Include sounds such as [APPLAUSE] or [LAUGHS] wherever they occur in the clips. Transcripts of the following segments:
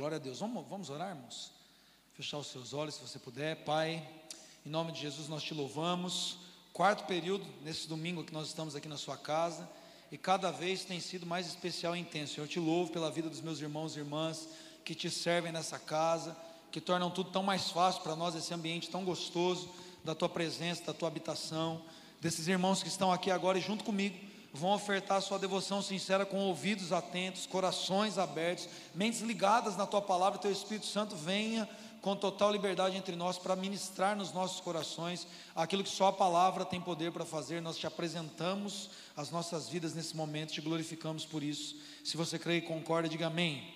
Glória a Deus. Vamos, vamos orar, irmãos? Fechar os seus olhos, se você puder. Pai, em nome de Jesus nós te louvamos. Quarto período, nesse domingo que nós estamos aqui na sua casa. E cada vez tem sido mais especial e intenso. Eu te louvo pela vida dos meus irmãos e irmãs que te servem nessa casa, que tornam tudo tão mais fácil para nós, esse ambiente tão gostoso da tua presença, da tua habitação. Desses irmãos que estão aqui agora e junto comigo vão ofertar sua devoção sincera com ouvidos atentos, corações abertos, mentes ligadas na tua palavra, teu Espírito Santo venha com total liberdade entre nós para ministrar nos nossos corações aquilo que só a palavra tem poder para fazer. Nós te apresentamos as nossas vidas nesse momento, te glorificamos por isso. Se você crê e concorda, diga amém.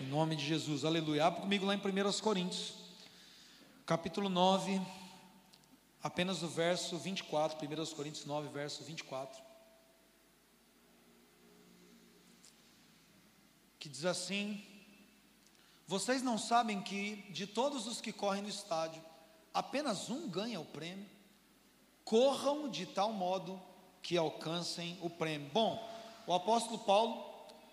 Em nome de Jesus, aleluia. Abra comigo lá em 1 Coríntios, capítulo 9, apenas o verso 24. 1 Coríntios 9, verso 24. Que diz assim: Vocês não sabem que de todos os que correm no estádio, apenas um ganha o prêmio? Corram de tal modo que alcancem o prêmio. Bom, o apóstolo Paulo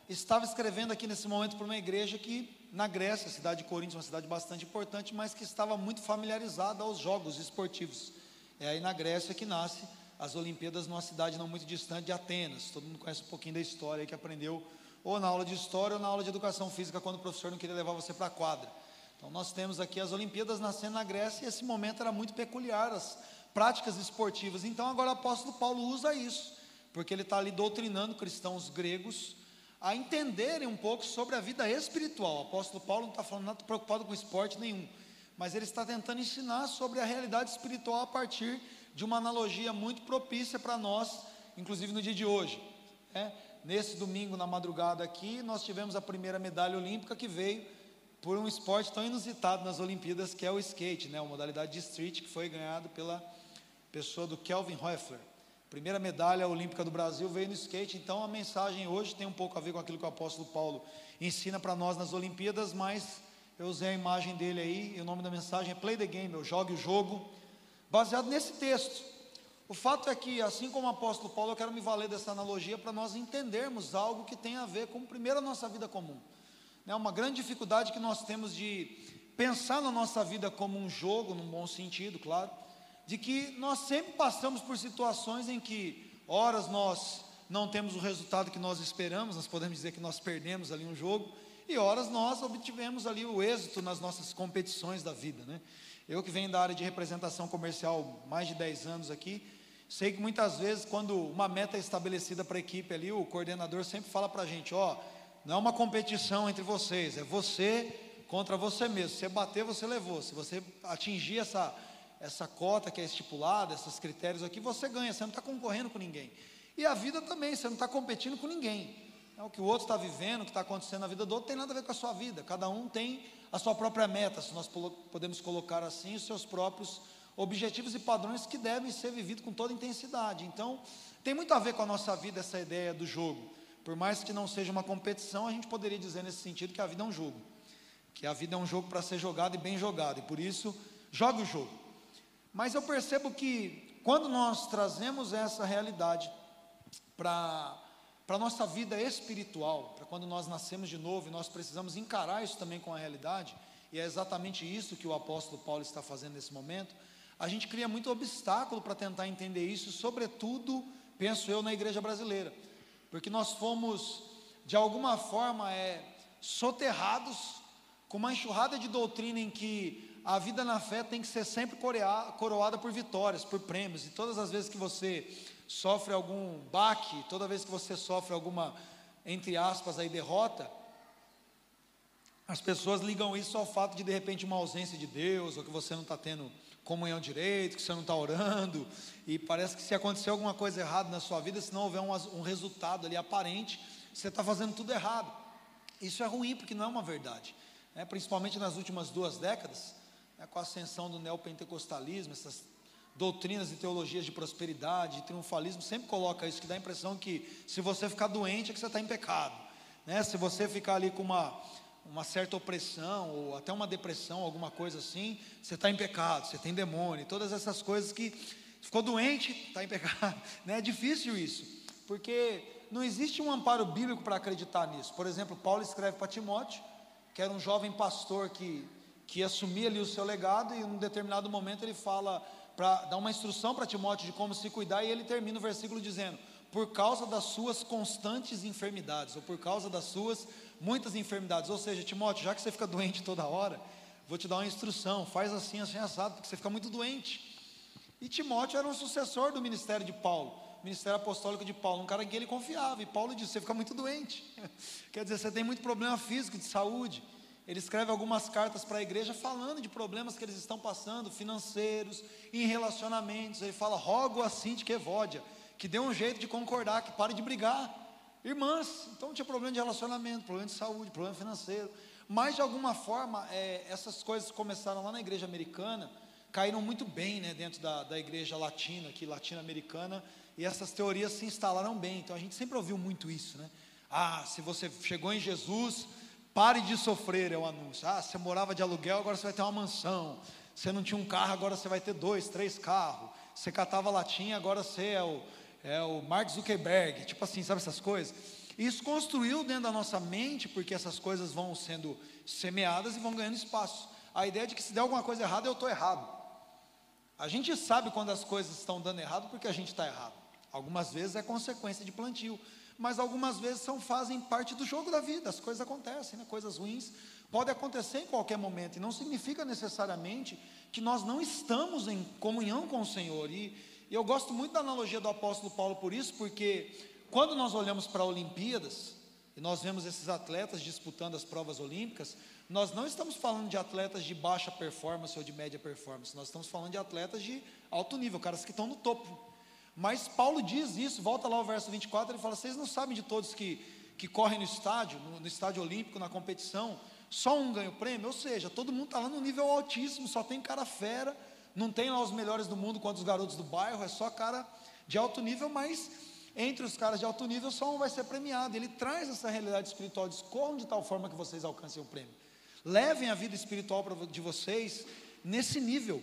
estava escrevendo aqui nesse momento para uma igreja que na Grécia, a cidade de Corinto, uma cidade bastante importante, mas que estava muito familiarizada aos jogos esportivos. É aí na Grécia que nasce as Olimpíadas numa cidade não muito distante de Atenas. Todo mundo conhece um pouquinho da história que aprendeu ou na aula de história ou na aula de educação física, quando o professor não queria levar você para a quadra. Então, nós temos aqui as Olimpíadas nascendo na Grécia e esse momento era muito peculiar, as práticas esportivas. Então, agora o apóstolo Paulo usa isso, porque ele está ali doutrinando cristãos gregos a entenderem um pouco sobre a vida espiritual. O apóstolo Paulo não está falando nada preocupado com esporte nenhum, mas ele está tentando ensinar sobre a realidade espiritual a partir de uma analogia muito propícia para nós, inclusive no dia de hoje. É, nesse domingo na madrugada aqui, nós tivemos a primeira medalha olímpica que veio por um esporte tão inusitado nas Olimpíadas, que é o skate, né, a modalidade de street, que foi ganhado pela pessoa do Kelvin Hoeffler. Primeira medalha olímpica do Brasil veio no skate, então a mensagem hoje tem um pouco a ver com aquilo que o apóstolo Paulo ensina para nós nas Olimpíadas, mas eu usei a imagem dele aí, e o nome da mensagem é Play the Game, eu jogue o jogo, baseado nesse texto. O fato é que, assim como o apóstolo Paulo, eu quero me valer dessa analogia para nós entendermos algo que tem a ver com, primeiro, a nossa vida comum. É uma grande dificuldade que nós temos de pensar na nossa vida como um jogo, num bom sentido, claro, de que nós sempre passamos por situações em que, horas nós não temos o resultado que nós esperamos, nós podemos dizer que nós perdemos ali um jogo, e horas nós obtivemos ali o êxito nas nossas competições da vida, né? Eu que venho da área de representação comercial mais de 10 anos aqui, Sei que muitas vezes, quando uma meta é estabelecida para a equipe ali, o coordenador sempre fala para a gente: ó, não é uma competição entre vocês, é você contra você mesmo. Se você bater, você levou. Se você atingir essa, essa cota que é estipulada, esses critérios aqui, você ganha. Você não está concorrendo com ninguém. E a vida também, você não está competindo com ninguém. É o que o outro está vivendo, o que está acontecendo na vida do outro, tem nada a ver com a sua vida. Cada um tem a sua própria meta, se nós podemos colocar assim, os seus próprios objetivos e padrões que devem ser vividos com toda intensidade. Então, tem muito a ver com a nossa vida essa ideia do jogo. Por mais que não seja uma competição, a gente poderia dizer nesse sentido que a vida é um jogo. Que a vida é um jogo para ser jogado e bem jogado, e por isso, jogue o jogo. Mas eu percebo que quando nós trazemos essa realidade para para a nossa vida espiritual, para quando nós nascemos de novo e nós precisamos encarar isso também com a realidade, e é exatamente isso que o apóstolo Paulo está fazendo nesse momento, a gente cria muito obstáculo para tentar entender isso, sobretudo, penso eu, na igreja brasileira, porque nós fomos, de alguma forma, é, soterrados com uma enxurrada de doutrina em que a vida na fé tem que ser sempre coroada por vitórias, por prêmios, e todas as vezes que você sofre algum baque, toda vez que você sofre alguma, entre aspas, aí, derrota, as pessoas ligam isso ao fato de de repente uma ausência de Deus, ou que você não está tendo comunhão direito, que você não está orando, e parece que se acontecer alguma coisa errada na sua vida, se não houver um, um resultado ali aparente, você está fazendo tudo errado. Isso é ruim porque não é uma verdade. É, principalmente nas últimas duas décadas, é, com a ascensão do neopentecostalismo, essas doutrinas e teologias de prosperidade, de triunfalismo, sempre coloca isso, que dá a impressão que se você ficar doente é que você está em pecado. Né? Se você ficar ali com uma uma certa opressão ou até uma depressão, alguma coisa assim, você está em pecado, você tem demônio, todas essas coisas que ficou doente, está em pecado. [LAUGHS] Né? É difícil isso, porque não existe um amparo bíblico para acreditar nisso. Por exemplo, Paulo escreve para Timóteo que era um jovem pastor que, que assumia ali o seu legado, e em um determinado momento ele fala para dar uma instrução para Timóteo de como se cuidar, e ele termina o versículo dizendo: por causa das suas constantes enfermidades, ou por causa das suas muitas enfermidades. Ou seja, Timóteo, já que você fica doente toda hora, vou te dar uma instrução, faz assim, assim, assado, porque você fica muito doente. E Timóteo era um sucessor do ministério de Paulo, ministério apostólico de Paulo, um cara que ele confiava. E Paulo disse: Você fica muito doente, [LAUGHS] quer dizer, você tem muito problema físico, de saúde. Ele escreve algumas cartas para a igreja falando de problemas que eles estão passando, financeiros, em relacionamentos. Ele fala: Rogo assim de que Evódia, que dê um jeito de concordar, que pare de brigar. Irmãs, então tinha problema de relacionamento, problema de saúde, problema financeiro. Mas de alguma forma, é, essas coisas começaram lá na igreja americana caíram muito bem né, dentro da, da igreja latina, aqui latino-americana, e essas teorias se instalaram bem. Então a gente sempre ouviu muito isso, né? Ah, se você chegou em Jesus, pare de sofrer, é o anúncio. Ah, você morava de aluguel, agora você vai ter uma mansão. Você não tinha um carro, agora você vai ter dois, três carros. Você catava latinha, agora você é o, é o Mark Zuckerberg. Tipo assim, sabe essas coisas? Isso construiu dentro da nossa mente, porque essas coisas vão sendo semeadas e vão ganhando espaço. A ideia de que se der alguma coisa errada, eu estou errado. A gente sabe quando as coisas estão dando errado porque a gente está errado. Algumas vezes é consequência de plantio, mas algumas vezes são fazem parte do jogo da vida. As coisas acontecem, né? coisas ruins podem acontecer em qualquer momento e não significa necessariamente que nós não estamos em comunhão com o Senhor. E, e eu gosto muito da analogia do apóstolo Paulo por isso, porque quando nós olhamos para Olimpíadas e nós vemos esses atletas disputando as provas olímpicas, nós não estamos falando de atletas de baixa performance ou de média performance, nós estamos falando de atletas de alto nível, caras que estão no topo. Mas Paulo diz isso, volta lá ao verso 24, ele fala: vocês não sabem de todos que, que correm no estádio, no, no estádio olímpico, na competição, só um ganha o prêmio, ou seja, todo mundo está lá no nível altíssimo, só tem cara fera, não tem lá os melhores do mundo quanto os garotos do bairro, é só cara de alto nível, mas entre os caras de alto nível só um vai ser premiado. Ele traz essa realidade espiritual, diz: de tal forma que vocês alcancem o prêmio. Levem a vida espiritual de vocês nesse nível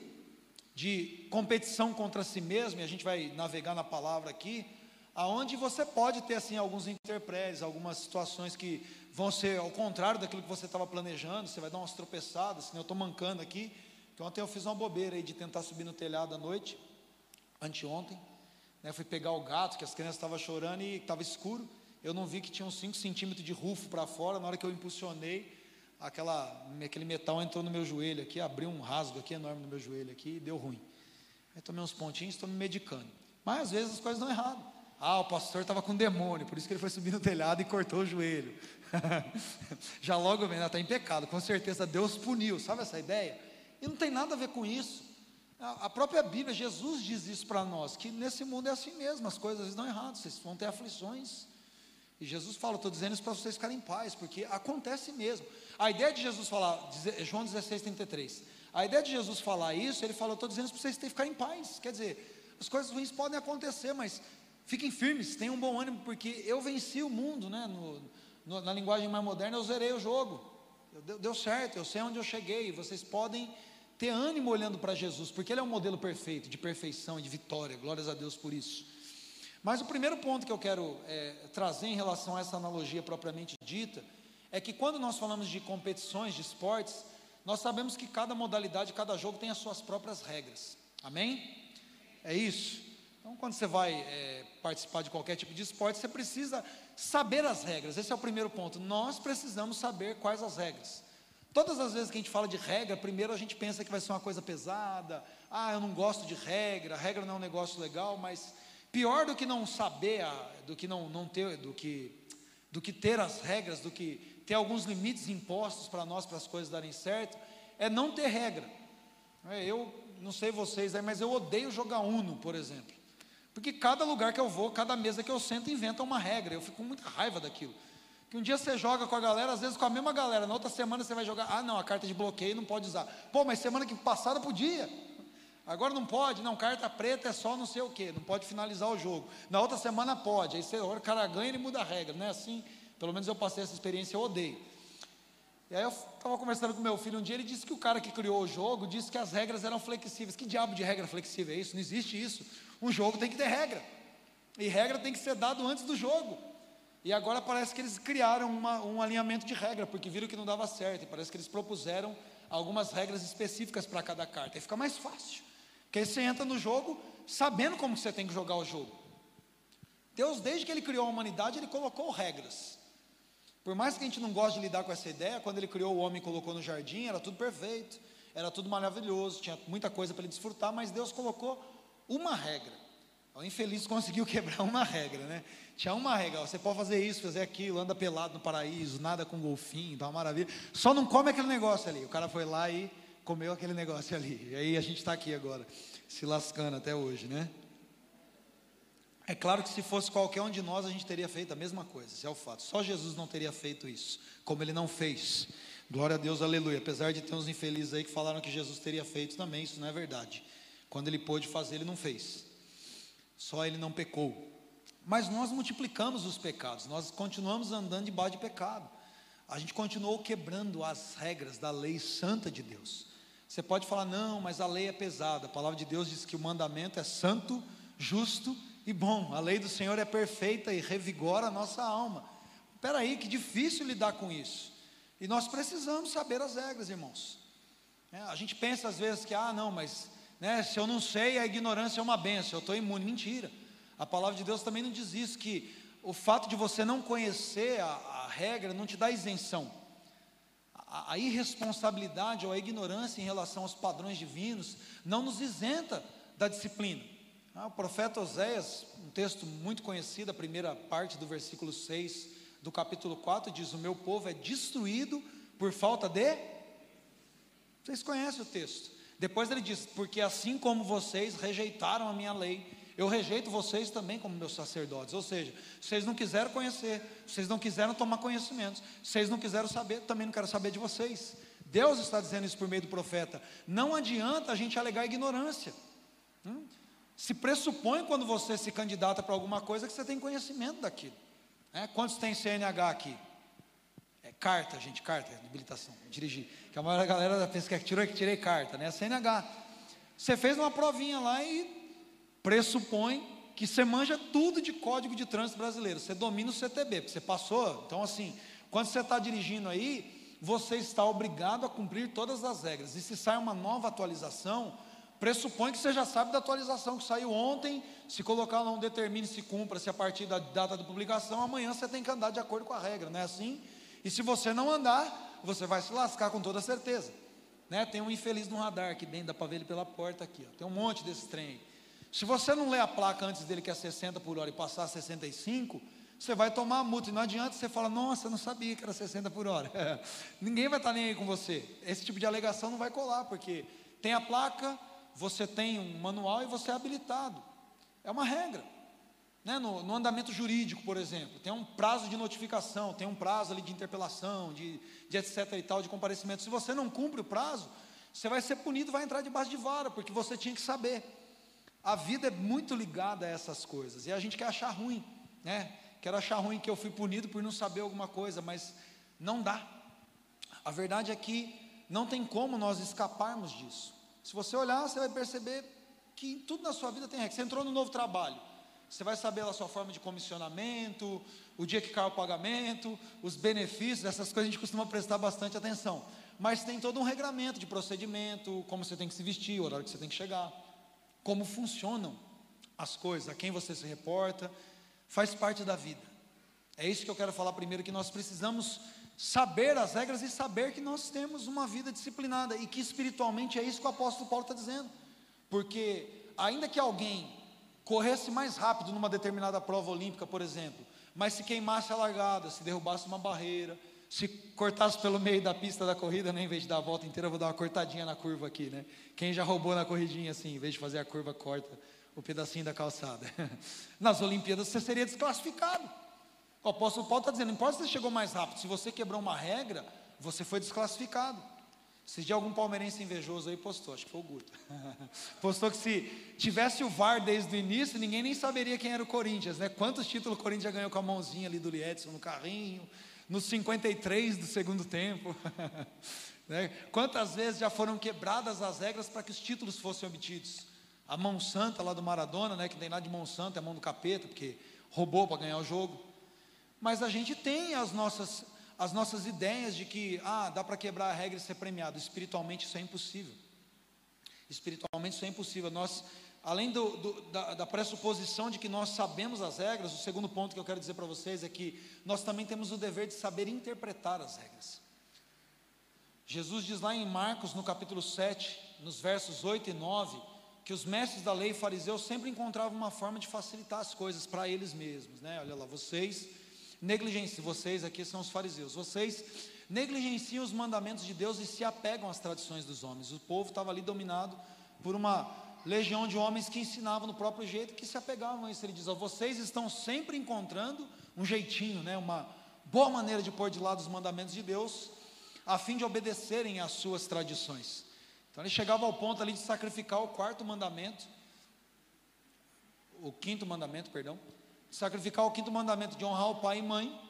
de competição contra si mesmo, e a gente vai navegar na palavra aqui, aonde você pode ter assim alguns interprédios, algumas situações que vão ser ao contrário daquilo que você estava planejando, você vai dar umas tropeçadas, eu estou mancando aqui, que ontem eu fiz uma bobeira aí de tentar subir no telhado à noite, anteontem, né, fui pegar o gato, que as crianças estavam chorando e estava escuro, eu não vi que tinha uns 5 centímetros de rufo para fora, na hora que eu impulsionei, aquela, aquele metal entrou no meu joelho aqui, abriu um rasgo aqui enorme no meu joelho aqui e deu ruim. Aí tomei uns pontinhos, estou me medicando. Mas às vezes as coisas dão errado. Ah, o pastor estava com demônio, por isso que ele foi subir no telhado e cortou o joelho. [LAUGHS] Já logo vem, está em pecado, com certeza Deus puniu, sabe essa ideia? E não tem nada a ver com isso. A própria Bíblia, Jesus diz isso para nós, que nesse mundo é assim mesmo, as coisas dão errado, vocês vão ter aflições. E Jesus fala, estou dizendo isso para vocês ficarem em paz, porque acontece mesmo. A ideia de Jesus falar, João 16, 33, a ideia de Jesus falar isso, ele fala, estou dizendo isso para vocês ficarem em paz. Quer dizer, as coisas ruins podem acontecer, mas fiquem firmes, tenham um bom ânimo, porque eu venci o mundo, né? No, no, na linguagem mais moderna, eu zerei o jogo. Deu, deu certo, eu sei onde eu cheguei. Vocês podem ter ânimo olhando para Jesus, porque Ele é um modelo perfeito, de perfeição e de vitória. Glórias a Deus por isso. Mas o primeiro ponto que eu quero é, trazer em relação a essa analogia propriamente dita é que quando nós falamos de competições, de esportes, nós sabemos que cada modalidade, cada jogo tem as suas próprias regras. Amém? É isso. Então, quando você vai é, participar de qualquer tipo de esporte, você precisa saber as regras. Esse é o primeiro ponto. Nós precisamos saber quais as regras. Todas as vezes que a gente fala de regra, primeiro a gente pensa que vai ser uma coisa pesada. Ah, eu não gosto de regra, regra não é um negócio legal, mas Pior do que não saber, do que não, não ter, do que, do que ter as regras, do que ter alguns limites impostos para nós, para as coisas darem certo, é não ter regra. É, eu não sei vocês mas eu odeio jogar Uno, por exemplo. Porque cada lugar que eu vou, cada mesa que eu sento, inventa uma regra. Eu fico com muita raiva daquilo. Que um dia você joga com a galera, às vezes com a mesma galera, na outra semana você vai jogar, ah não, a carta de bloqueio não pode usar. Pô, mas semana que passada podia. Agora não pode, não, carta preta é só não sei o que, não pode finalizar o jogo. Na outra semana pode, aí você, o cara ganha e muda a regra, não é assim? Pelo menos eu passei essa experiência, eu odeio. E aí eu estava conversando com meu filho um dia, ele disse que o cara que criou o jogo disse que as regras eram flexíveis. Que diabo de regra flexível é isso? Não existe isso. Um jogo tem que ter regra. E regra tem que ser dado antes do jogo. E agora parece que eles criaram uma, um alinhamento de regra, porque viram que não dava certo. E parece que eles propuseram algumas regras específicas para cada carta. E fica mais fácil. Porque aí você entra no jogo sabendo como você tem que jogar o jogo. Deus, desde que Ele criou a humanidade, Ele colocou regras. Por mais que a gente não goste de lidar com essa ideia, quando Ele criou o homem e colocou no jardim, era tudo perfeito, era tudo maravilhoso, tinha muita coisa para ele desfrutar, mas Deus colocou uma regra. O infeliz conseguiu [LAUGHS] quebrar uma regra, né? Tinha uma regra, você pode fazer isso, fazer aquilo, anda pelado no paraíso, nada com golfinho, tá uma maravilha. Só não come aquele negócio ali. O cara foi lá e comeu aquele negócio ali. E aí a gente está aqui agora, se lascando até hoje, né? É claro que se fosse qualquer um de nós, a gente teria feito a mesma coisa, esse é o fato. Só Jesus não teria feito isso, como ele não fez. Glória a Deus, aleluia. Apesar de ter uns infelizes aí que falaram que Jesus teria feito também, isso não é verdade. Quando ele pôde fazer, ele não fez. Só ele não pecou. Mas nós multiplicamos os pecados, nós continuamos andando debaixo de pecado. A gente continuou quebrando as regras da lei santa de Deus. Você pode falar, não, mas a lei é pesada. A palavra de Deus diz que o mandamento é santo, justo e bom. A lei do Senhor é perfeita e revigora a nossa alma. Espera aí, que difícil lidar com isso. E nós precisamos saber as regras, irmãos. É, a gente pensa às vezes que, ah, não, mas né, se eu não sei, a ignorância é uma benção, eu estou imune. Mentira. A palavra de Deus também não diz isso, que o fato de você não conhecer a, a regra não te dá isenção. A, a irresponsabilidade ou a ignorância em relação aos padrões divinos não nos isenta da disciplina. Ah, o profeta Oséias, um texto muito conhecido, a primeira parte do versículo 6 do capítulo 4, diz: O meu povo é destruído por falta de. Vocês conhecem o texto. Depois ele diz: Porque assim como vocês rejeitaram a minha lei eu rejeito vocês também como meus sacerdotes. Ou seja, vocês não quiseram conhecer, vocês não quiseram tomar conhecimentos, vocês não quiseram saber, também não quero saber de vocês. Deus está dizendo isso por meio do profeta. Não adianta a gente alegar ignorância. Hum? Se pressupõe quando você se candidata para alguma coisa que você tem conhecimento daquilo. É? Quantos tem CNH aqui? É carta, gente, carta, habilitação, dirigir. Que a maioria da galera pensa que é tirei, que tirei carta, né? CNH. Você fez uma provinha lá e pressupõe que você manja tudo de código de trânsito brasileiro, você domina o CTB, porque você passou. Então, assim, quando você está dirigindo aí, você está obrigado a cumprir todas as regras. E se sai uma nova atualização, pressupõe que você já sabe da atualização que saiu ontem. Se colocar lá um determine se cumpra, se a partir da data de publicação, amanhã você tem que andar de acordo com a regra, não é assim? E se você não andar, você vai se lascar com toda certeza. Né? Tem um infeliz no radar aqui dentro, dá para ver ele pela porta aqui. Ó. Tem um monte desse trem. Se você não ler a placa antes dele que é 60 por hora e passar a 65, você vai tomar a multa. E não adianta você falar, nossa, não sabia que era 60 por hora. [LAUGHS] Ninguém vai estar nem aí com você. Esse tipo de alegação não vai colar, porque tem a placa, você tem um manual e você é habilitado. É uma regra. Né? No, no, andamento jurídico, por exemplo, tem um prazo de notificação, tem um prazo ali de interpelação, de, de etc e tal, de comparecimento. Se você não cumpre o prazo, você vai ser punido, vai entrar debaixo de vara, porque você tinha que saber. A vida é muito ligada a essas coisas, e a gente quer achar ruim, né? Quero achar ruim que eu fui punido por não saber alguma coisa, mas não dá. A verdade é que não tem como nós escaparmos disso. Se você olhar, você vai perceber que tudo na sua vida tem regra. Você entrou no novo trabalho, você vai saber a sua forma de comissionamento, o dia que cai o pagamento, os benefícios, essas coisas a gente costuma prestar bastante atenção. Mas tem todo um regramento de procedimento, como você tem que se vestir, o horário que você tem que chegar como funcionam as coisas, a quem você se reporta, faz parte da vida. É isso que eu quero falar primeiro, que nós precisamos saber as regras e saber que nós temos uma vida disciplinada e que espiritualmente é isso que o apóstolo Paulo está dizendo. Porque ainda que alguém corresse mais rápido numa determinada prova olímpica, por exemplo, mas se queimasse a largada, se derrubasse uma barreira, se cortasse pelo meio da pista da corrida, né, em vez de dar a volta inteira, eu vou dar uma cortadinha na curva aqui, né? Quem já roubou na corridinha assim, em vez de fazer a curva, corta o pedacinho da calçada. [LAUGHS] Nas Olimpíadas você seria desclassificado. O apóstolo Paulo está dizendo: não importa se você chegou mais rápido, se você quebrou uma regra, você foi desclassificado. Se de algum palmeirense invejoso aí postou, acho que foi o Guto. [LAUGHS] postou que se tivesse o VAR desde o início, ninguém nem saberia quem era o Corinthians, né? Quantos títulos o Corinthians já ganhou com a mãozinha ali do Liedson no carrinho, nos 53 do segundo tempo. [LAUGHS] né? Quantas vezes já foram quebradas as regras para que os títulos fossem obtidos? A mão santa lá do Maradona, né, que tem lá de mão santa, é a mão do capeta, porque roubou para ganhar o jogo. mas a gente tem as nossas, as nossas ideias de que, ah, dá para quebrar a regra e ser premiado. Espiritualmente isso é impossível. Espiritualmente isso é impossível. Nós, além do, do, da, da pressuposição de que nós sabemos as regras, o segundo ponto que eu quero dizer para vocês é que nós também temos o dever de saber interpretar as regras. Jesus diz lá em Marcos, no capítulo 7, nos versos 8 e 9, que os mestres da lei fariseus sempre encontravam uma forma de facilitar as coisas para eles mesmos, né? Olha lá, vocês negligenciam, vocês aqui são os fariseus, vocês negligenciam os mandamentos de Deus e se apegam às tradições dos homens. O povo estava ali dominado por uma legião de homens que ensinavam no próprio jeito, que se apegavam a isso. Ele diz: vocês estão sempre encontrando um jeitinho, né? Uma boa maneira de pôr de lado os mandamentos de Deus, a fim de obedecerem às suas tradições. Então ele chegava ao ponto ali de sacrificar o quarto mandamento, o quinto mandamento, perdão, sacrificar o quinto mandamento de honrar o pai e mãe,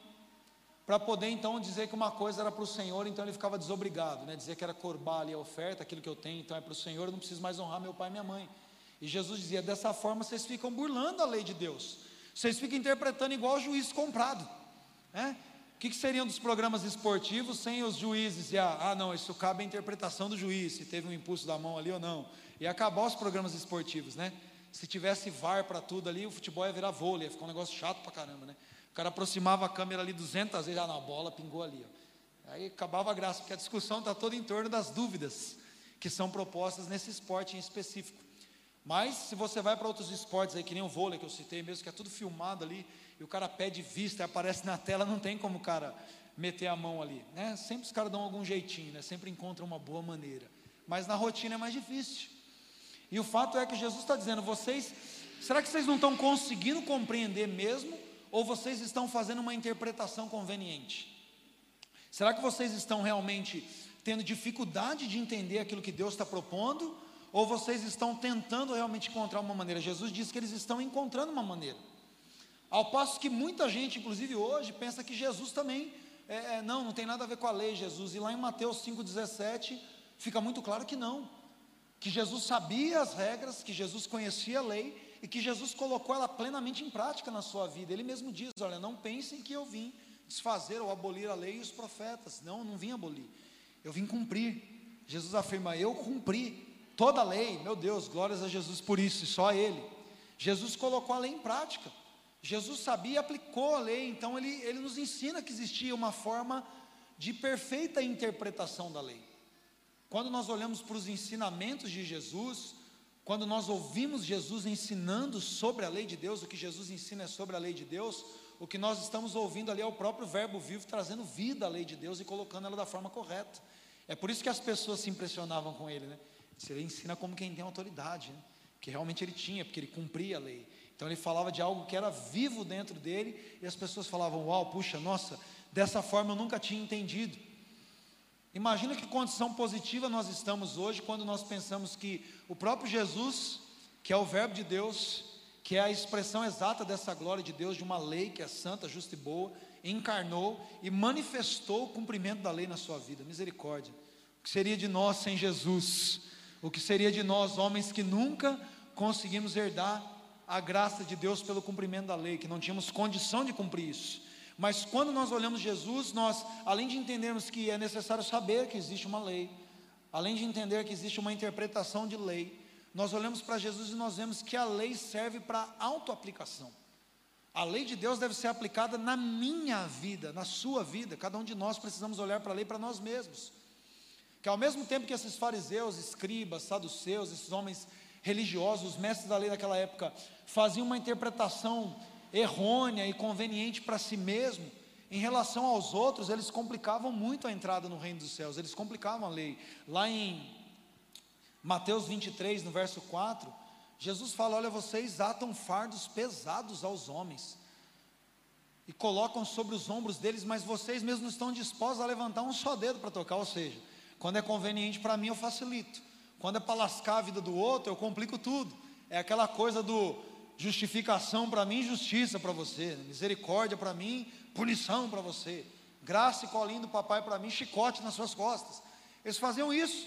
para poder então dizer que uma coisa era para o Senhor, então ele ficava desobrigado, né? dizer que era corbar ali a oferta, aquilo que eu tenho, então é para o Senhor, eu não preciso mais honrar meu pai e minha mãe. E Jesus dizia: dessa forma vocês ficam burlando a lei de Deus, vocês ficam interpretando igual juiz comprado. Né? O que, que, seriam dos programas esportivos sem os juízes? E a, ah, não, isso cabe à interpretação do juiz, se teve um impulso da mão ali ou não. E acabar os programas esportivos, né? Se tivesse VAR para tudo ali, o futebol ia virar vôlei, ia ficar um negócio chato para caramba, né? O cara aproximava a câmera ali 200 vezes, ah, na bola pingou ali. Ó. Aí acabava a graça, porque a discussão está toda em torno das dúvidas que são propostas nesse esporte em específico. Mas se você vai para outros esportes aí, que nem o vôlei que eu citei mesmo, que é tudo filmado ali, e o cara pede vista, aparece na tela, não tem como o cara meter a mão ali, né? Sempre os caras dão algum jeitinho, né? Sempre encontram uma boa maneira. Mas na rotina é mais difícil. E o fato é que Jesus está dizendo: vocês, será que vocês não estão conseguindo compreender mesmo? Ou vocês estão fazendo uma interpretação conveniente? Será que vocês estão realmente tendo dificuldade de entender aquilo que Deus está propondo? Ou vocês estão tentando realmente encontrar uma maneira? Jesus diz que eles estão encontrando uma maneira. Ao passo que muita gente, inclusive hoje, pensa que Jesus também, é, é, não, não tem nada a ver com a lei, Jesus. E lá em Mateus 5,17, fica muito claro que não. Que Jesus sabia as regras, que Jesus conhecia a lei e que Jesus colocou ela plenamente em prática na sua vida. Ele mesmo diz: Olha, não pensem que eu vim desfazer ou abolir a lei e os profetas. Não, eu não vim abolir, eu vim cumprir. Jesus afirma: Eu cumpri toda a lei. Meu Deus, glórias a Jesus por isso, e só a Ele. Jesus colocou a lei em prática. Jesus sabia e aplicou a lei, então ele, ele nos ensina que existia uma forma de perfeita interpretação da lei. Quando nós olhamos para os ensinamentos de Jesus, quando nós ouvimos Jesus ensinando sobre a lei de Deus, o que Jesus ensina é sobre a lei de Deus, o que nós estamos ouvindo ali é o próprio Verbo vivo trazendo vida à lei de Deus e colocando ela da forma correta. É por isso que as pessoas se impressionavam com ele, né? Ele ensina como quem tem autoridade, né? que realmente ele tinha, porque ele cumpria a lei. Então ele falava de algo que era vivo dentro dele, e as pessoas falavam: Uau, puxa, nossa, dessa forma eu nunca tinha entendido. Imagina que condição positiva nós estamos hoje quando nós pensamos que o próprio Jesus, que é o Verbo de Deus, que é a expressão exata dessa glória de Deus, de uma lei que é santa, justa e boa, encarnou e manifestou o cumprimento da lei na sua vida. Misericórdia. O que seria de nós sem Jesus? O que seria de nós, homens que nunca conseguimos herdar a graça de Deus pelo cumprimento da lei, que não tínhamos condição de cumprir isso. Mas quando nós olhamos Jesus, nós, além de entendermos que é necessário saber que existe uma lei, além de entender que existe uma interpretação de lei, nós olhamos para Jesus e nós vemos que a lei serve para autoaplicação. A lei de Deus deve ser aplicada na minha vida, na sua vida. Cada um de nós precisamos olhar para a lei para nós mesmos. Que ao mesmo tempo que esses fariseus, escribas, saduceus, esses homens religiosos, os mestres da lei daquela época, faziam uma interpretação errônea e conveniente para si mesmo, em relação aos outros, eles complicavam muito a entrada no reino dos céus, eles complicavam a lei. Lá em Mateus 23, no verso 4, Jesus fala: Olha, vocês atam fardos pesados aos homens e colocam sobre os ombros deles, mas vocês mesmos estão dispostos a levantar um só dedo para tocar, ou seja, quando é conveniente para mim, eu facilito. Quando é para lascar a vida do outro, eu complico tudo. É aquela coisa do justificação para mim, justiça para você. Misericórdia para mim, punição para você. Graça e colinho do papai para mim, chicote nas suas costas. Eles faziam isso.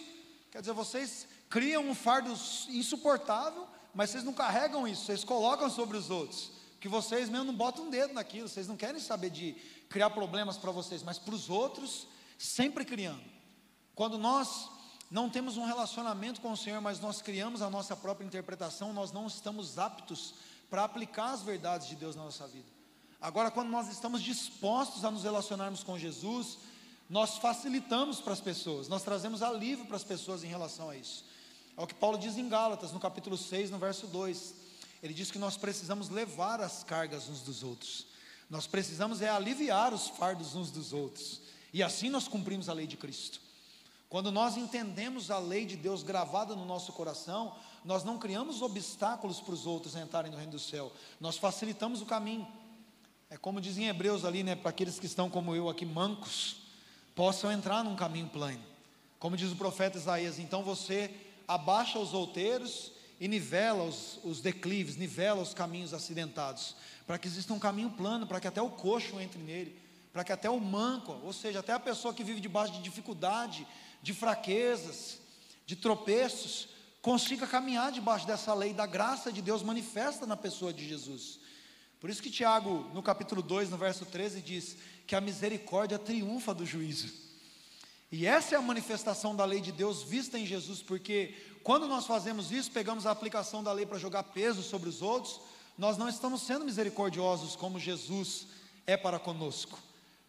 Quer dizer, vocês criam um fardo insuportável, mas vocês não carregam isso, vocês colocam sobre os outros. que vocês mesmo não botam um dedo naquilo, vocês não querem saber de criar problemas para vocês, mas para os outros, sempre criando. Quando nós não temos um relacionamento com o Senhor, mas nós criamos a nossa própria interpretação, nós não estamos aptos para aplicar as verdades de Deus na nossa vida. Agora, quando nós estamos dispostos a nos relacionarmos com Jesus, nós facilitamos para as pessoas, nós trazemos alívio para as pessoas em relação a isso. É o que Paulo diz em Gálatas, no capítulo 6, no verso 2. Ele diz que nós precisamos levar as cargas uns dos outros. Nós precisamos é aliviar os fardos uns dos outros. E assim nós cumprimos a lei de Cristo. Quando nós entendemos a lei de Deus gravada no nosso coração, nós não criamos obstáculos para os outros entrarem no reino do céu, nós facilitamos o caminho. É como dizem Hebreus ali, né, para aqueles que estão como eu aqui, mancos, possam entrar num caminho plano. Como diz o profeta Isaías, então você abaixa os outeiros e nivela os, os declives, nivela os caminhos acidentados, para que exista um caminho plano, para que até o coxo entre nele, para que até o manco, ou seja, até a pessoa que vive debaixo de dificuldade, de fraquezas, de tropeços, consiga caminhar debaixo dessa lei da graça de Deus manifesta na pessoa de Jesus. Por isso que Tiago, no capítulo 2, no verso 13, diz que a misericórdia triunfa do juízo. E essa é a manifestação da lei de Deus vista em Jesus, porque quando nós fazemos isso, pegamos a aplicação da lei para jogar peso sobre os outros, nós não estamos sendo misericordiosos como Jesus é para conosco.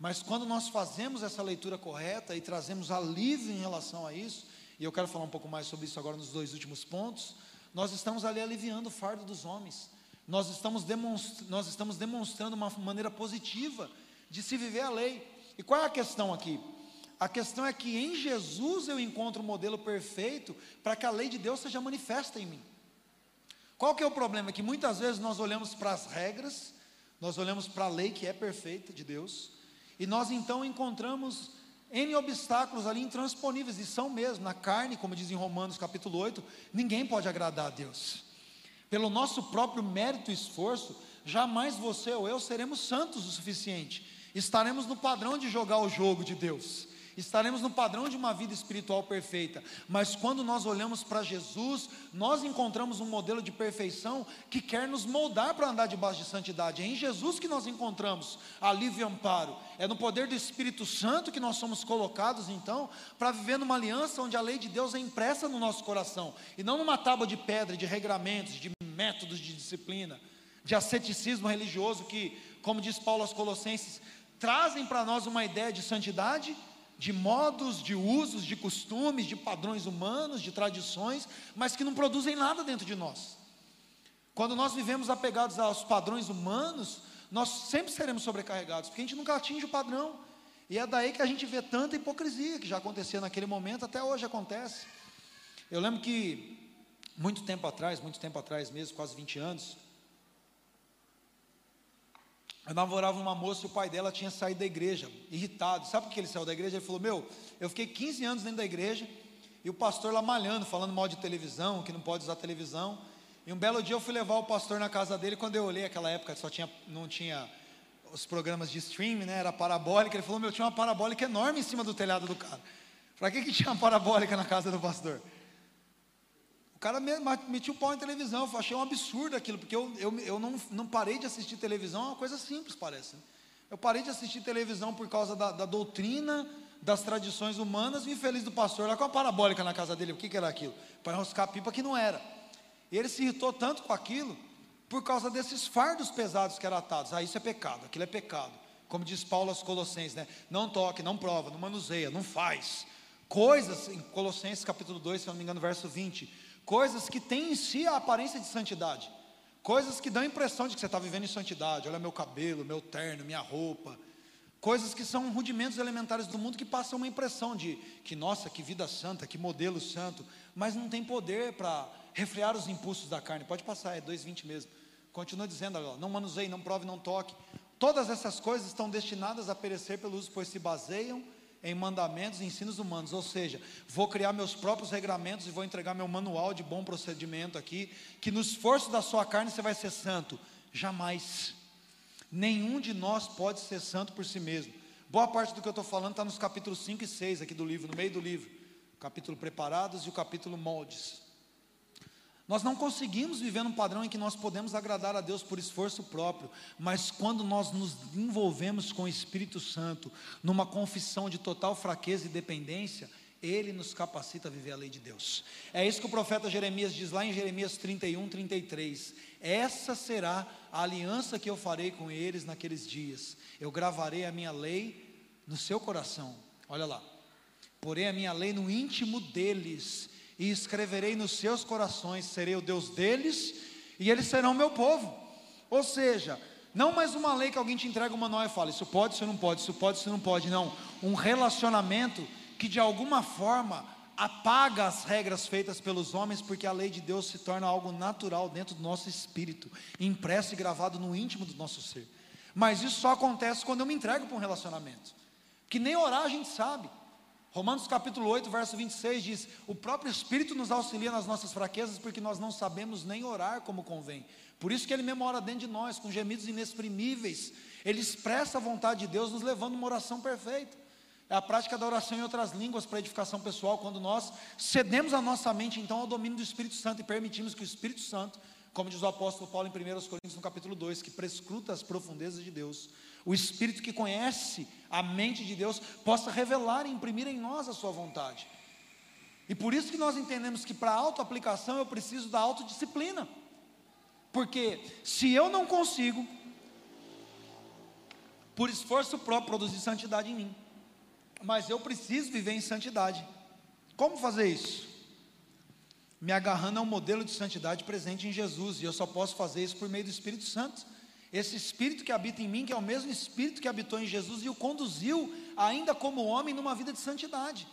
Mas quando nós fazemos essa leitura correta e trazemos alívio em relação a isso, e eu quero falar um pouco mais sobre isso agora nos dois últimos pontos, nós estamos ali aliviando o fardo dos homens, nós estamos, nós estamos demonstrando uma maneira positiva de se viver a lei. E qual é a questão aqui? A questão é que em Jesus eu encontro o modelo perfeito para que a lei de Deus seja manifesta em mim. Qual que é o problema? É que muitas vezes nós olhamos para as regras, nós olhamos para a lei que é perfeita de Deus, e nós então encontramos N obstáculos ali intransponíveis, e são mesmo, na carne, como diz em Romanos capítulo 8, ninguém pode agradar a Deus. Pelo nosso próprio mérito e esforço, jamais você ou eu seremos santos o suficiente. Estaremos no padrão de jogar o jogo de Deus estaremos no padrão de uma vida espiritual perfeita, mas quando nós olhamos para Jesus, nós encontramos um modelo de perfeição que quer nos moldar para andar debaixo de santidade. É em Jesus que nós encontramos alívio e amparo. É no poder do Espírito Santo que nós somos colocados, então, para viver numa aliança onde a lei de Deus é impressa no nosso coração e não numa tábua de pedra, de regramentos, de métodos de disciplina, de asceticismo religioso que, como diz Paulo aos Colossenses, trazem para nós uma ideia de santidade de modos, de usos, de costumes, de padrões humanos, de tradições, mas que não produzem nada dentro de nós. Quando nós vivemos apegados aos padrões humanos, nós sempre seremos sobrecarregados, porque a gente nunca atinge o padrão. E é daí que a gente vê tanta hipocrisia que já acontecia naquele momento, até hoje acontece. Eu lembro que muito tempo atrás, muito tempo atrás mesmo, quase 20 anos, eu namorava uma moça e o pai dela tinha saído da igreja, irritado. Sabe por que ele saiu da igreja? Ele falou: Meu, eu fiquei 15 anos dentro da igreja e o pastor lá malhando, falando mal de televisão, que não pode usar televisão. E um belo dia eu fui levar o pastor na casa dele. Quando eu olhei aquela época, só tinha, não tinha os programas de streaming, né? Era parabólica. Ele falou: Meu, tinha uma parabólica enorme em cima do telhado do cara. Para que, que tinha uma parabólica na casa do pastor? O cara metia o pau em televisão, eu achei um absurdo aquilo, porque eu, eu, eu não, não parei de assistir televisão, é uma coisa simples, parece. Eu parei de assistir televisão por causa da, da doutrina, das tradições humanas, e infeliz do pastor, lá com a parabólica na casa dele, o que, que era aquilo? Para enroscar pipa que não era. E ele se irritou tanto com aquilo, por causa desses fardos pesados que eram atados. Ah, isso é pecado, aquilo é pecado. Como diz Paulo aos Colossenses, né? Não toque, não prova, não manuseia, não faz. Coisas, em Colossenses capítulo 2, se não me engano, verso 20 coisas que têm em si a aparência de santidade, coisas que dão a impressão de que você está vivendo em santidade. Olha meu cabelo, meu terno, minha roupa, coisas que são rudimentos elementares do mundo que passam uma impressão de que, nossa, que vida santa, que modelo santo, mas não tem poder para refrear os impulsos da carne. Pode passar, é 2,20 mesmo. Continua dizendo, ó, não manuseie, não prove, não toque. Todas essas coisas estão destinadas a perecer pelo uso, pois se baseiam em mandamentos e ensinos humanos, ou seja, vou criar meus próprios regramentos e vou entregar meu manual de bom procedimento aqui, que no esforço da sua carne você vai ser santo. Jamais. Nenhum de nós pode ser santo por si mesmo. Boa parte do que eu estou falando está nos capítulos 5 e 6 aqui do livro, no meio do livro. O capítulo preparados e o capítulo moldes. Nós não conseguimos viver num padrão em que nós podemos agradar a Deus por esforço próprio, mas quando nós nos envolvemos com o Espírito Santo, numa confissão de total fraqueza e dependência, ele nos capacita a viver a lei de Deus. É isso que o profeta Jeremias diz lá em Jeremias 31, 33. Essa será a aliança que eu farei com eles naqueles dias. Eu gravarei a minha lei no seu coração. Olha lá. Porém a minha lei no íntimo deles e escreverei nos seus corações, serei o Deus deles, e eles serão meu povo. Ou seja, não mais uma lei que alguém te entrega uma manual e fala, isso pode, isso não pode, isso pode, isso não pode, não. Um relacionamento que de alguma forma apaga as regras feitas pelos homens, porque a lei de Deus se torna algo natural dentro do nosso espírito, impresso e gravado no íntimo do nosso ser. Mas isso só acontece quando eu me entrego para um relacionamento. Que nem orar a gente sabe. Romanos capítulo 8, verso 26 diz: O próprio Espírito nos auxilia nas nossas fraquezas, porque nós não sabemos nem orar como convém. Por isso que Ele mesmo ora dentro de nós, com gemidos inexprimíveis. Ele expressa a vontade de Deus, nos levando a uma oração perfeita. É a prática da oração em outras línguas para edificação pessoal, quando nós cedemos a nossa mente então ao domínio do Espírito Santo e permitimos que o Espírito Santo, como diz o apóstolo Paulo em 1 Coríntios no capítulo 2, que prescruta as profundezas de Deus, o Espírito que conhece a mente de Deus, possa revelar e imprimir em nós a sua vontade. E por isso que nós entendemos que para autoaplicação eu preciso da autodisciplina. Porque se eu não consigo, por esforço próprio, produzir santidade em mim, mas eu preciso viver em santidade. Como fazer isso? Me agarrando a um modelo de santidade presente em Jesus, e eu só posso fazer isso por meio do Espírito Santo. Esse Espírito que habita em mim, que é o mesmo Espírito que habitou em Jesus e o conduziu, ainda como homem, numa vida de santidade.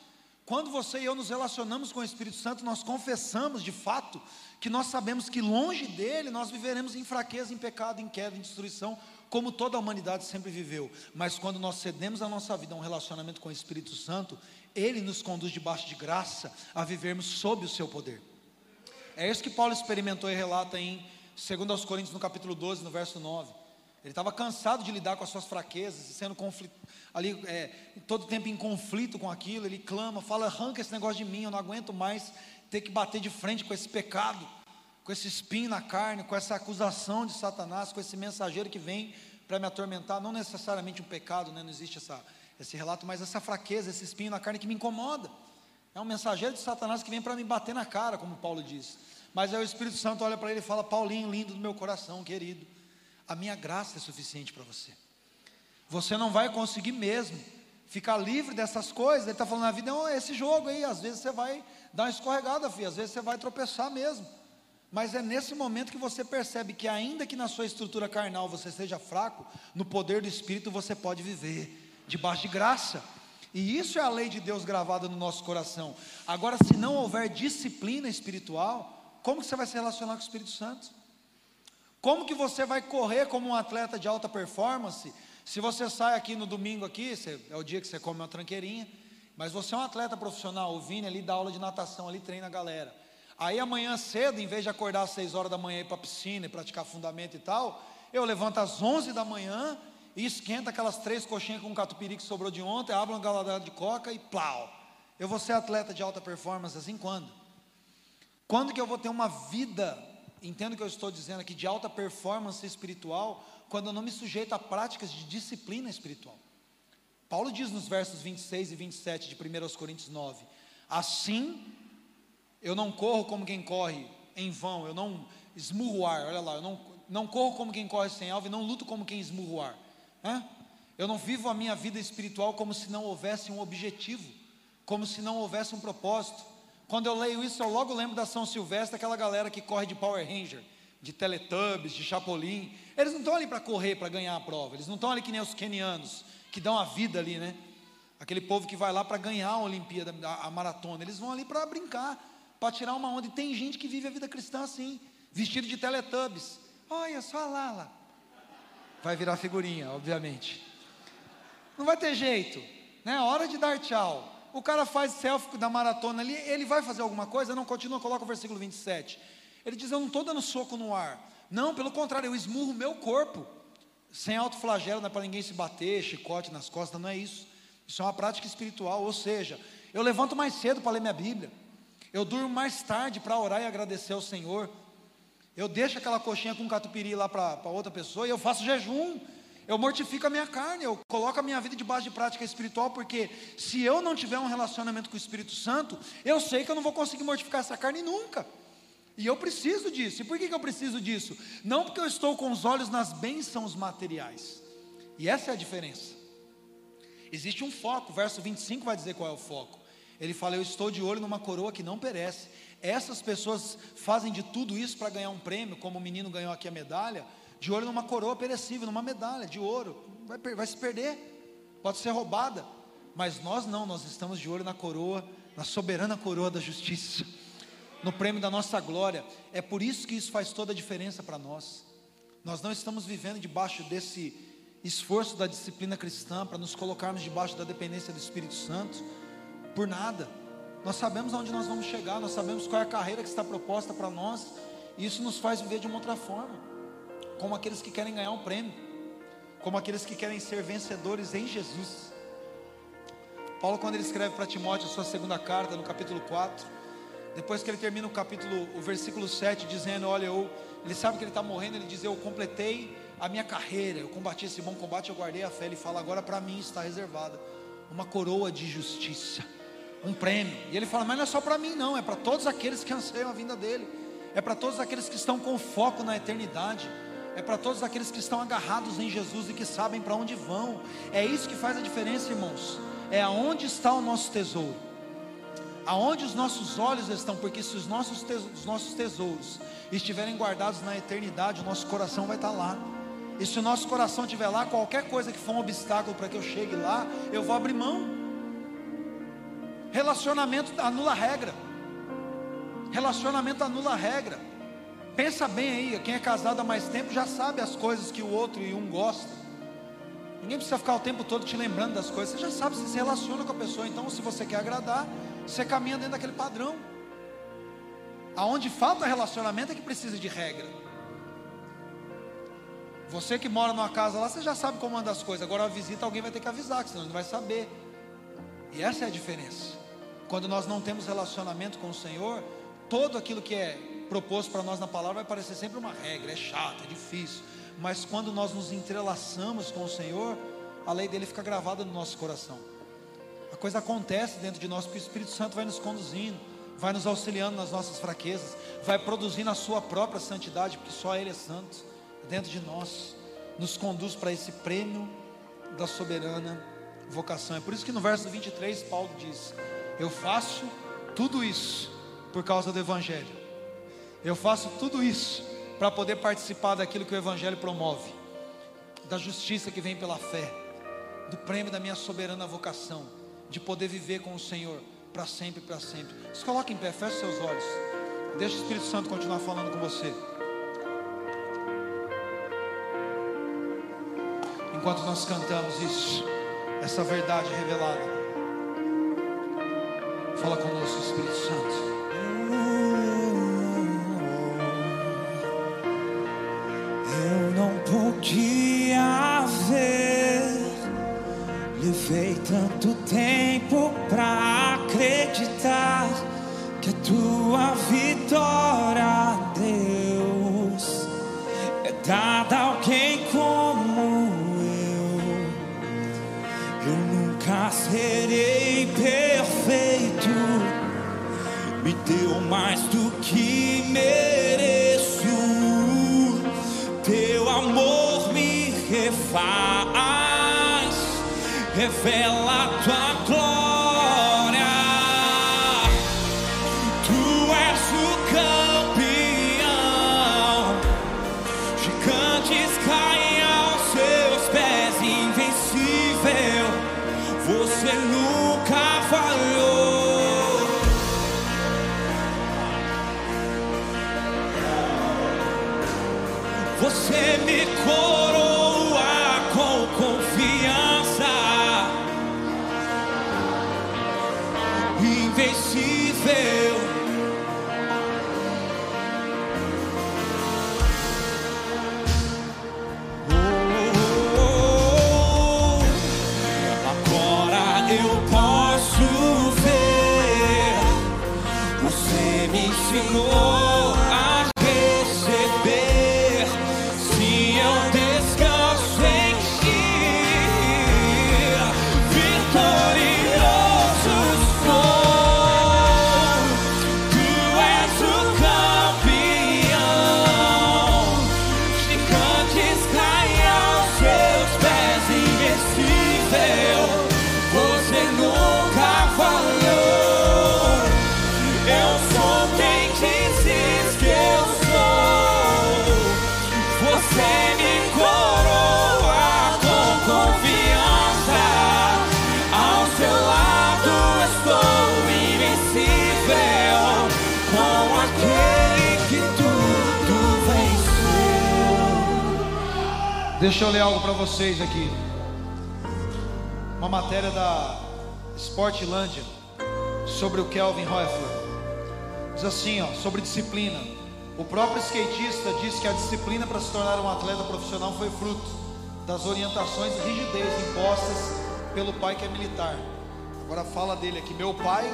Quando você e eu nos relacionamos com o Espírito Santo, nós confessamos de fato que nós sabemos que longe dele nós viveremos em fraqueza, em pecado, em queda, em destruição, como toda a humanidade sempre viveu. Mas quando nós cedemos a nossa vida a um relacionamento com o Espírito Santo, ele nos conduz debaixo de graça a vivermos sob o seu poder. É isso que Paulo experimentou e relata em segundo aos Coríntios no capítulo 12, no verso 9. Ele estava cansado de lidar com as suas fraquezas, sendo conflito, ali é, todo tempo em conflito com aquilo. Ele clama, fala: arranca esse negócio de mim, eu não aguento mais ter que bater de frente com esse pecado, com esse espinho na carne, com essa acusação de Satanás, com esse mensageiro que vem para me atormentar. Não necessariamente um pecado, né? não existe essa, esse relato, mas essa fraqueza, esse espinho na carne que me incomoda. É um mensageiro de Satanás que vem para me bater na cara, como Paulo diz. Mas aí o Espírito Santo olha para ele e fala: Paulinho, lindo do meu coração, querido, a minha graça é suficiente para você. Você não vai conseguir mesmo ficar livre dessas coisas. Ele está falando: a vida é esse jogo aí. Às vezes você vai dar uma escorregada, filho, às vezes você vai tropeçar mesmo. Mas é nesse momento que você percebe que, ainda que na sua estrutura carnal você seja fraco, no poder do Espírito você pode viver debaixo de graça. E isso é a lei de Deus gravada no nosso coração. Agora, se não houver disciplina espiritual, como que você vai se relacionar com o Espírito Santo? Como que você vai correr como um atleta de alta performance? Se você sai aqui no domingo aqui, é o dia que você come uma tranqueirinha, mas você é um atleta profissional, o Vini ali dá aula de natação, ali treina a galera. Aí amanhã cedo, em vez de acordar às 6 horas da manhã e ir para a piscina e praticar fundamento e tal, eu levanto às 11 da manhã e esquenta aquelas três coxinhas com catupiry que sobrou de ontem, abro uma galadada de coca e plau. Eu vou ser atleta de alta performance assim quando? Quando que eu vou ter uma vida, entendo o que eu estou dizendo aqui, de alta performance espiritual, quando eu não me sujeito a práticas de disciplina espiritual? Paulo diz nos versos 26 e 27 de 1 Coríntios 9: Assim, eu não corro como quem corre em vão, eu não esmurro ar, olha lá, eu não, não corro como quem corre sem alvo e não luto como quem esmurra o ar. Eu não vivo a minha vida espiritual como se não houvesse um objetivo, como se não houvesse um propósito. Quando eu leio isso, eu logo lembro da São Silvestre, aquela galera que corre de Power Ranger, de Teletubbies, de Chapolin. Eles não estão ali para correr, para ganhar a prova. Eles não estão ali que nem os kenianos, que dão a vida ali, né? Aquele povo que vai lá para ganhar a Olimpíada, a, a maratona. Eles vão ali para brincar, para tirar uma onda. E tem gente que vive a vida cristã assim, vestido de Teletubbies. Olha só lá, lá. Vai virar figurinha, obviamente. Não vai ter jeito, né? Hora de dar tchau. O cara faz selfie da maratona ali, ele vai fazer alguma coisa? Não, continua, coloca o versículo 27. Ele diz: Eu não estou dando soco no ar. Não, pelo contrário, eu esmurro meu corpo. Sem alto flagelo, não é para ninguém se bater, chicote nas costas, não é isso. Isso é uma prática espiritual, ou seja, eu levanto mais cedo para ler minha Bíblia. Eu durmo mais tarde para orar e agradecer ao Senhor. Eu deixo aquela coxinha com catupiry lá para outra pessoa e eu faço jejum. Eu mortifico a minha carne, eu coloco a minha vida debaixo de prática espiritual, porque se eu não tiver um relacionamento com o Espírito Santo, eu sei que eu não vou conseguir mortificar essa carne nunca. E eu preciso disso. E por que, que eu preciso disso? Não porque eu estou com os olhos nas bênçãos materiais. E essa é a diferença. Existe um foco, o verso 25 vai dizer qual é o foco. Ele fala: Eu estou de olho numa coroa que não perece. Essas pessoas fazem de tudo isso para ganhar um prêmio, como o menino ganhou aqui a medalha, de olho numa coroa perecível, numa medalha de ouro. Vai, vai se perder, pode ser roubada. Mas nós não, nós estamos de olho na coroa, na soberana coroa da justiça no prêmio da nossa glória. É por isso que isso faz toda a diferença para nós. Nós não estamos vivendo debaixo desse esforço da disciplina cristã para nos colocarmos debaixo da dependência do Espírito Santo por nada. Nós sabemos aonde nós vamos chegar, nós sabemos qual é a carreira que está proposta para nós, e isso nos faz viver de uma outra forma, como aqueles que querem ganhar um prêmio, como aqueles que querem ser vencedores em Jesus. Paulo, quando ele escreve para Timóteo a sua segunda carta, no capítulo 4, depois que ele termina o capítulo, o versículo 7, dizendo: Olha, eu, ele sabe que ele está morrendo, ele diz: Eu completei a minha carreira, eu combati esse bom combate, eu guardei a fé. Ele fala: Agora para mim está reservada uma coroa de justiça, um prêmio. E ele fala: Mas não é só para mim, não, é para todos aqueles que anseiam a vinda dele, é para todos aqueles que estão com foco na eternidade. É para todos aqueles que estão agarrados em Jesus e que sabem para onde vão. É isso que faz a diferença, irmãos. É aonde está o nosso tesouro aonde os nossos olhos estão, porque se os nossos, tesouros, os nossos tesouros estiverem guardados na eternidade, o nosso coração vai estar lá. E se o nosso coração estiver lá, qualquer coisa que for um obstáculo para que eu chegue lá, eu vou abrir mão. Relacionamento anula a regra. Relacionamento anula a regra. Pensa bem aí, quem é casado há mais tempo já sabe as coisas que o outro e um gosta. Ninguém precisa ficar o tempo todo te lembrando das coisas. Você já sabe se se relaciona com a pessoa. Então, se você quer agradar, você caminha dentro daquele padrão. Aonde falta relacionamento é que precisa de regra. Você que mora numa casa lá, você já sabe como anda as coisas. Agora a visita alguém vai ter que avisar, senão não vai saber. E essa é a diferença. Quando nós não temos relacionamento com o Senhor, todo aquilo que é proposto para nós na palavra vai parecer sempre uma regra, é chato, é difícil. Mas quando nós nos entrelaçamos com o Senhor, a lei dele fica gravada no nosso coração. A coisa acontece dentro de nós, porque o Espírito Santo vai nos conduzindo, vai nos auxiliando nas nossas fraquezas, vai produzindo a sua própria santidade, porque só Ele é santo, dentro de nós, nos conduz para esse prêmio da soberana vocação. É por isso que no verso 23 Paulo diz: Eu faço tudo isso por causa do Evangelho, eu faço tudo isso para poder participar daquilo que o Evangelho promove, da justiça que vem pela fé, do prêmio da minha soberana vocação de poder viver com o Senhor para sempre, para sempre. Se coloque em pé, feche seus olhos. Deixa o Espírito Santo continuar falando com você. Enquanto nós cantamos isso, essa verdade revelada. Fala conosco, Espírito Santo. fell Deixa eu ler algo para vocês aqui. Uma matéria da Sportlandia sobre o Kelvin Hoefler. Diz assim, ó, sobre disciplina. O próprio skatista diz que a disciplina para se tornar um atleta profissional foi fruto das orientações e rigidez impostas pelo pai que é militar. Agora fala dele aqui, meu pai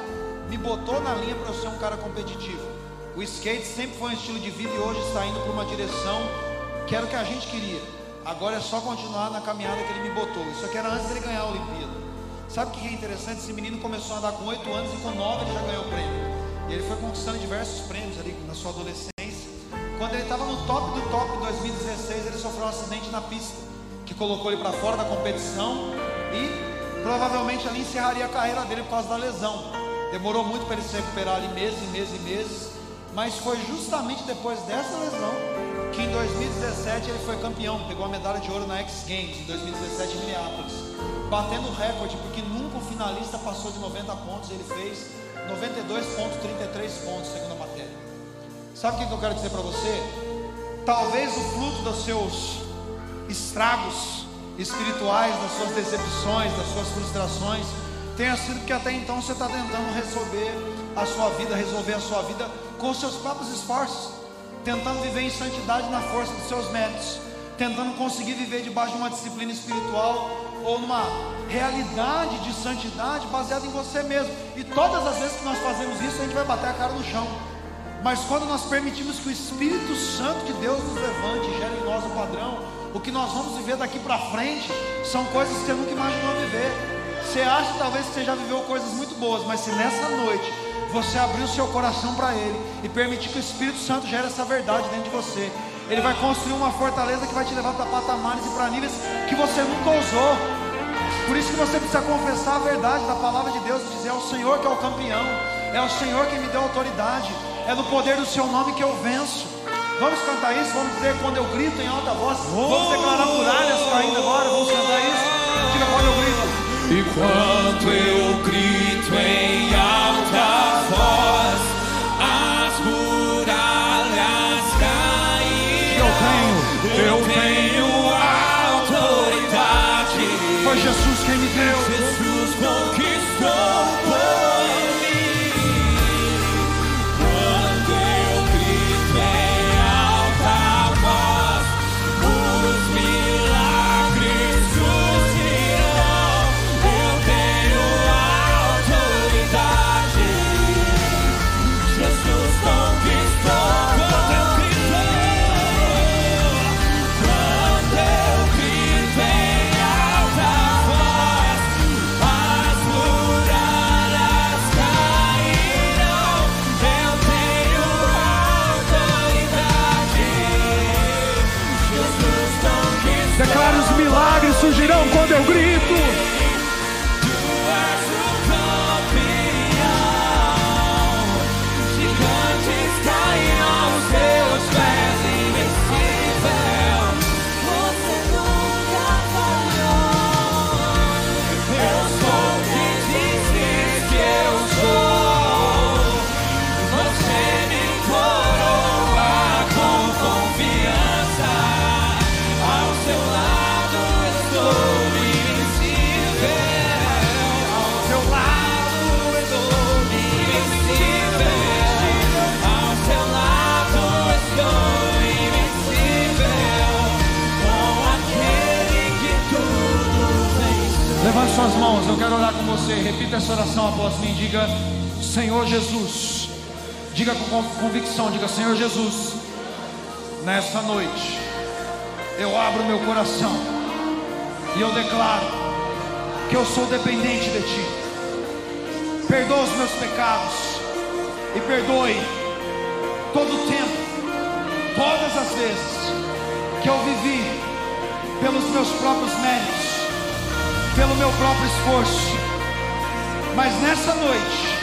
me botou na linha para eu ser um cara competitivo. O skate sempre foi um estilo de vida e hoje está indo para uma direção que era o que a gente queria. Agora é só continuar na caminhada que ele me botou. Isso aqui era antes dele ganhar a Olimpíada. Sabe o que é interessante? Esse menino começou a andar com 8 anos e com 9 ele já ganhou o prêmio. E ele foi conquistando diversos prêmios ali na sua adolescência. Quando ele estava no top do top em 2016, ele sofreu um acidente na pista que colocou ele para fora da competição e provavelmente ali encerraria a carreira dele por causa da lesão. Demorou muito para ele se recuperar ali meses e meses e meses, mas foi justamente depois dessa lesão que em 2017 ele foi campeão, pegou a medalha de ouro na X Games em 2017 em Minneapolis, batendo o recorde, porque nunca o finalista passou de 90 pontos, ele fez 92,33 pontos, segundo a matéria. Sabe o que eu quero dizer para você? Talvez o fruto dos seus estragos espirituais, das suas decepções, das suas frustrações, tenha sido que até então você está tentando resolver a sua vida, resolver a sua vida com os seus próprios esforços, tentando viver em santidade na força dos seus méritos, tentando conseguir viver debaixo de uma disciplina espiritual ou numa realidade de santidade baseada em você mesmo. E todas as vezes que nós fazemos isso, a gente vai bater a cara no chão. Mas quando nós permitimos que o Espírito Santo de Deus nos levante e gere em nós o padrão, o que nós vamos viver daqui para frente são coisas que você nunca imaginou viver. Você acha talvez que você já viveu coisas muito boas, mas se nessa noite você abrir o seu coração para Ele e permitir que o Espírito Santo gere essa verdade dentro de você, Ele vai construir uma fortaleza que vai te levar para patamares e para níveis que você nunca ousou. Por isso que você precisa confessar a verdade da palavra de Deus e dizer: é o Senhor que é o campeão, é o Senhor que me deu autoridade, é no poder do seu nome que eu venço. Vamos cantar isso, vamos dizer quando eu grito em alta voz, vamos declarar muralhas caindo agora, vamos cantar isso. Diga quando eu grito. Enquanto eu grito em alta voz, surgirão quando eu eu quero orar com você. Repita essa oração após mim. Diga: Senhor Jesus, Diga com con- convicção, diga Senhor Jesus, nessa noite eu abro meu coração e eu declaro que eu sou dependente de Ti. Perdoa os meus pecados e perdoe todo o tempo, todas as vezes que eu vivi pelos meus próprios méritos, pelo meu próprio esforço. Mas nessa noite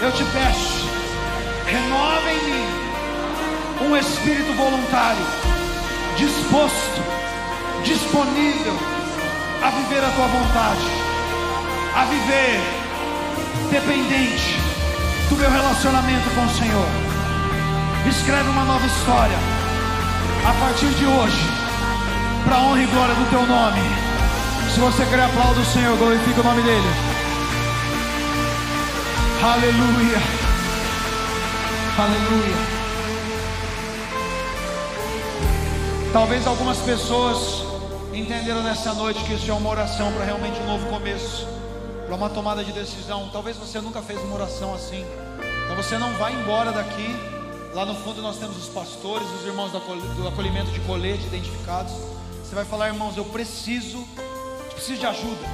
eu te peço, renova em mim um espírito voluntário, disposto, disponível a viver a tua vontade, a viver dependente do meu relacionamento com o Senhor. Escreve uma nova história a partir de hoje, para honra e glória do teu nome. Se você quer aplaudir o Senhor, glorifica o nome dele. Aleluia. Aleluia. Talvez algumas pessoas entenderam nessa noite que isso é uma oração para realmente um novo começo, para uma tomada de decisão. Talvez você nunca fez uma oração assim. Então você não vai embora daqui. Lá no fundo nós temos os pastores, os irmãos do acolhimento de colete identificados. Você vai falar, irmãos, eu preciso, preciso de ajuda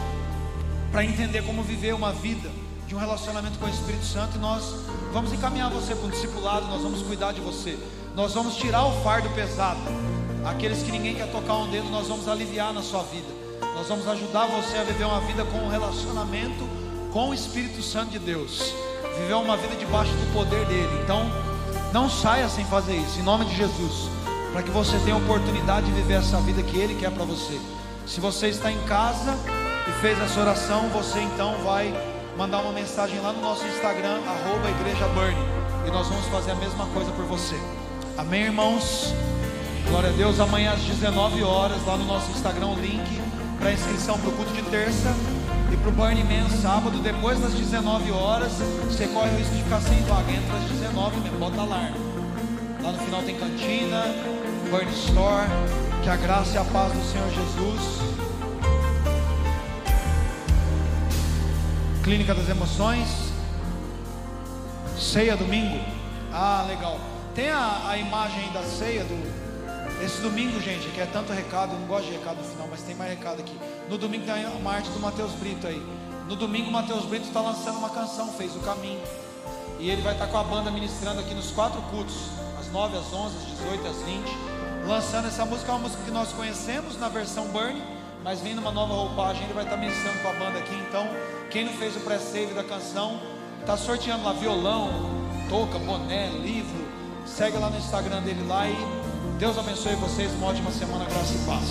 para entender como viver uma vida de um relacionamento com o Espírito Santo e nós vamos encaminhar você para um discipulado, nós vamos cuidar de você, nós vamos tirar o fardo pesado, aqueles que ninguém quer tocar um dedo, nós vamos aliviar na sua vida, nós vamos ajudar você a viver uma vida com um relacionamento com o Espírito Santo de Deus, viver uma vida debaixo do poder dele. Então, não saia sem fazer isso, em nome de Jesus, para que você tenha a oportunidade de viver essa vida que Ele quer para você. Se você está em casa e fez essa oração, você então vai mandar uma mensagem lá no nosso Instagram, arroba Burn, e nós vamos fazer a mesma coisa por você. Amém, irmãos? Glória a Deus. Amanhã às 19 horas, lá no nosso Instagram, o link para inscrição para o culto de terça e para o Burning Man sábado, depois das 19 horas, você corre o risco de ficar sem vaga. Entra às 19 mesmo, bota alarme. Lá no final tem cantina, Burn Store. Que a graça e a paz do Senhor Jesus. Clínica das Emoções. Ceia domingo. Ah, legal. Tem a, a imagem da ceia do. Esse domingo, gente, que é tanto recado, eu não gosto de recado no final, mas tem mais recado aqui. No domingo tem uma arte do Matheus Brito aí. No domingo, o Matheus Brito está lançando uma canção, fez o caminho. E ele vai estar com a banda ministrando aqui nos quatro cultos, às 9, às 11, às 18, às 20. Lançando essa música, é uma música que nós conhecemos na versão Burn, mas vem numa nova roupagem. Ele vai estar ministrando com a banda aqui. Então, quem não fez o pré-save da canção, está sorteando lá violão, touca, boné, livro. Segue lá no Instagram dele lá e Deus abençoe vocês. Uma ótima semana, graça e paz.